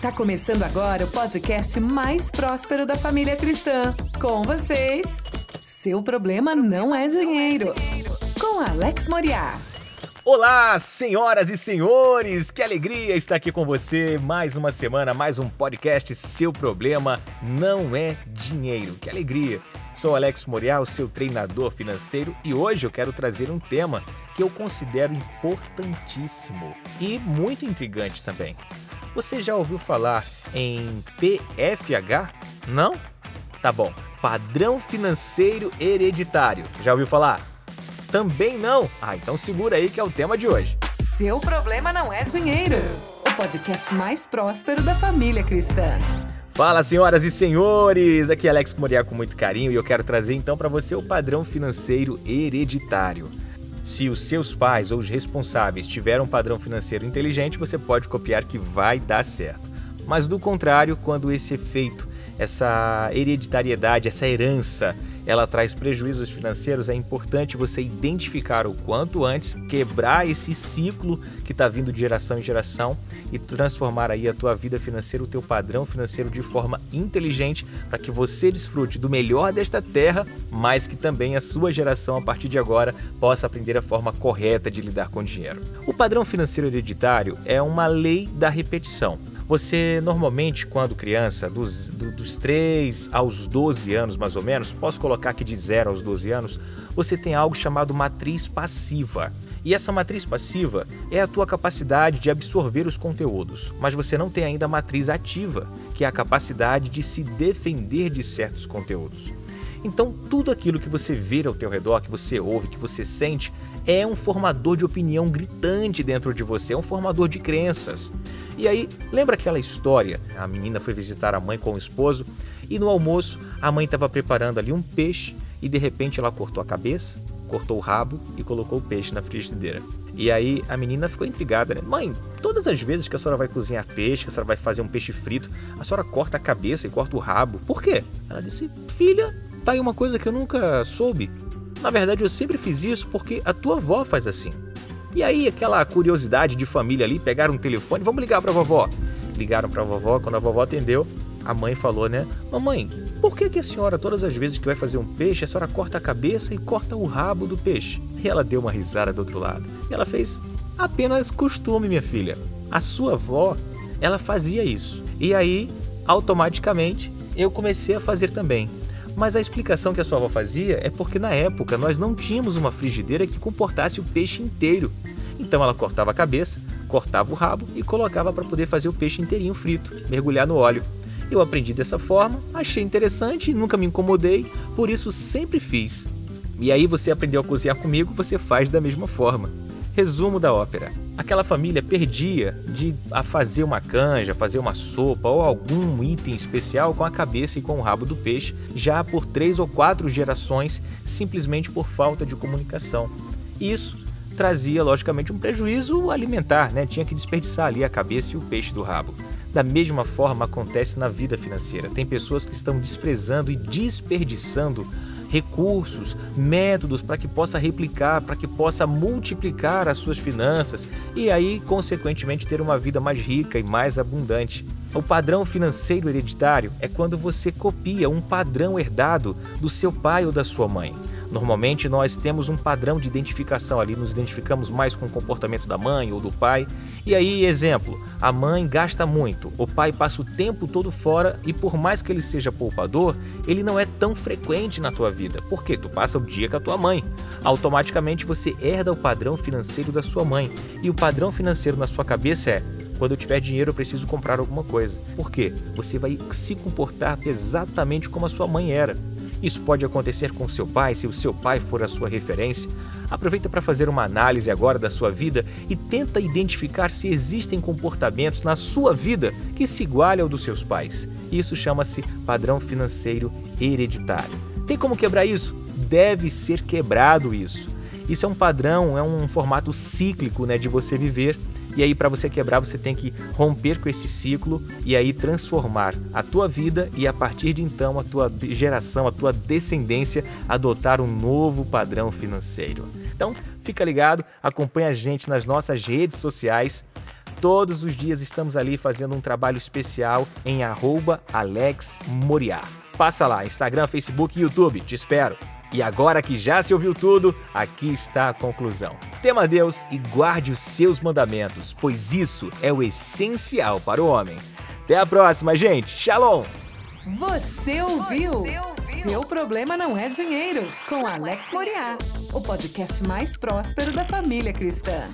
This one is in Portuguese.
Tá começando agora o podcast mais próspero da família cristã. Com vocês, seu problema não é dinheiro. Com Alex Moriá. Olá, senhoras e senhores! Que alegria estar aqui com você. Mais uma semana, mais um podcast. Seu problema não é dinheiro. Que alegria! Sou Alex Moriá, o seu treinador financeiro, e hoje eu quero trazer um tema que eu considero importantíssimo e muito intrigante também. Você já ouviu falar em PFH? Não? Tá bom. Padrão financeiro hereditário. Já ouviu falar? Também não? Ah, então segura aí que é o tema de hoje. Seu problema não é dinheiro. O podcast mais próspero da família cristã. Fala, senhoras e senhores! Aqui é Alex Moriá com muito carinho e eu quero trazer então para você o padrão financeiro hereditário. Se os seus pais ou os responsáveis tiveram um padrão financeiro inteligente, você pode copiar que vai dar certo. Mas do contrário, quando esse efeito, essa hereditariedade, essa herança, ela traz prejuízos financeiros, é importante você identificar o quanto antes, quebrar esse ciclo que está vindo de geração em geração e transformar aí a tua vida financeira, o teu padrão financeiro de forma inteligente para que você desfrute do melhor desta terra, mas que também a sua geração a partir de agora possa aprender a forma correta de lidar com dinheiro. O padrão financeiro hereditário é uma lei da repetição. Você normalmente, quando criança, dos, do, dos 3 aos 12 anos mais ou menos, posso colocar aqui de 0 aos 12 anos, você tem algo chamado matriz passiva. E essa matriz passiva é a tua capacidade de absorver os conteúdos, mas você não tem ainda a matriz ativa, que é a capacidade de se defender de certos conteúdos. Então, tudo aquilo que você vê ao teu redor, que você ouve, que você sente, é um formador de opinião gritante dentro de você, é um formador de crenças. E aí, lembra aquela história? A menina foi visitar a mãe com o esposo e no almoço a mãe estava preparando ali um peixe e de repente ela cortou a cabeça, cortou o rabo e colocou o peixe na frigideira. E aí a menina ficou intrigada, né? Mãe, todas as vezes que a senhora vai cozinhar peixe, que a senhora vai fazer um peixe frito, a senhora corta a cabeça e corta o rabo. Por quê? Ela disse: Filha, Tá aí uma coisa que eu nunca soube. Na verdade, eu sempre fiz isso porque a tua avó faz assim. E aí, aquela curiosidade de família ali, pegaram um telefone, vamos ligar pra vovó. Ligaram pra vovó, quando a vovó atendeu, a mãe falou, né? Mamãe, por que, que a senhora, todas as vezes que vai fazer um peixe, a senhora corta a cabeça e corta o rabo do peixe? E ela deu uma risada do outro lado. E ela fez apenas costume, minha filha. A sua avó, ela fazia isso. E aí, automaticamente, eu comecei a fazer também. Mas a explicação que a sua avó fazia é porque na época nós não tínhamos uma frigideira que comportasse o peixe inteiro. Então ela cortava a cabeça, cortava o rabo e colocava para poder fazer o peixe inteirinho frito, mergulhar no óleo. Eu aprendi dessa forma, achei interessante, nunca me incomodei, por isso sempre fiz. E aí você aprendeu a cozinhar comigo, você faz da mesma forma. Resumo da ópera: aquela família perdia de a fazer uma canja, fazer uma sopa ou algum item especial com a cabeça e com o rabo do peixe, já por três ou quatro gerações, simplesmente por falta de comunicação. Isso trazia, logicamente, um prejuízo alimentar, né? Tinha que desperdiçar ali a cabeça e o peixe do rabo. Da mesma forma acontece na vida financeira. Tem pessoas que estão desprezando e desperdiçando recursos, métodos para que possa replicar, para que possa multiplicar as suas finanças e aí, consequentemente, ter uma vida mais rica e mais abundante. O padrão financeiro hereditário é quando você copia um padrão herdado do seu pai ou da sua mãe. Normalmente nós temos um padrão de identificação ali, nos identificamos mais com o comportamento da mãe ou do pai. E aí, exemplo, a mãe gasta muito, o pai passa o tempo todo fora e por mais que ele seja poupador, ele não é tão frequente na tua vida. Porque tu passa o dia com a tua mãe. Automaticamente você herda o padrão financeiro da sua mãe. E o padrão financeiro na sua cabeça é: quando eu tiver dinheiro eu preciso comprar alguma coisa. Por quê? Você vai se comportar exatamente como a sua mãe era. Isso pode acontecer com seu pai, se o seu pai for a sua referência. Aproveita para fazer uma análise agora da sua vida e tenta identificar se existem comportamentos na sua vida que se igualem ao dos seus pais. Isso chama-se padrão financeiro hereditário. Tem como quebrar isso? Deve ser quebrado isso. Isso é um padrão, é um formato cíclico né, de você viver e aí, para você quebrar, você tem que romper com esse ciclo e aí transformar a tua vida e a partir de então a tua geração, a tua descendência adotar um novo padrão financeiro. Então, fica ligado, acompanha a gente nas nossas redes sociais todos os dias estamos ali fazendo um trabalho especial em arroba Alex Moriá. Passa lá, Instagram, Facebook e YouTube, te espero. E agora que já se ouviu tudo, aqui está a conclusão. Tema Deus e guarde os seus mandamentos, pois isso é o essencial para o homem. Até a próxima, gente. Shalom! Você ouviu? Você ouviu? Seu problema não é dinheiro, com Alex Moriá, o podcast mais próspero da família cristã.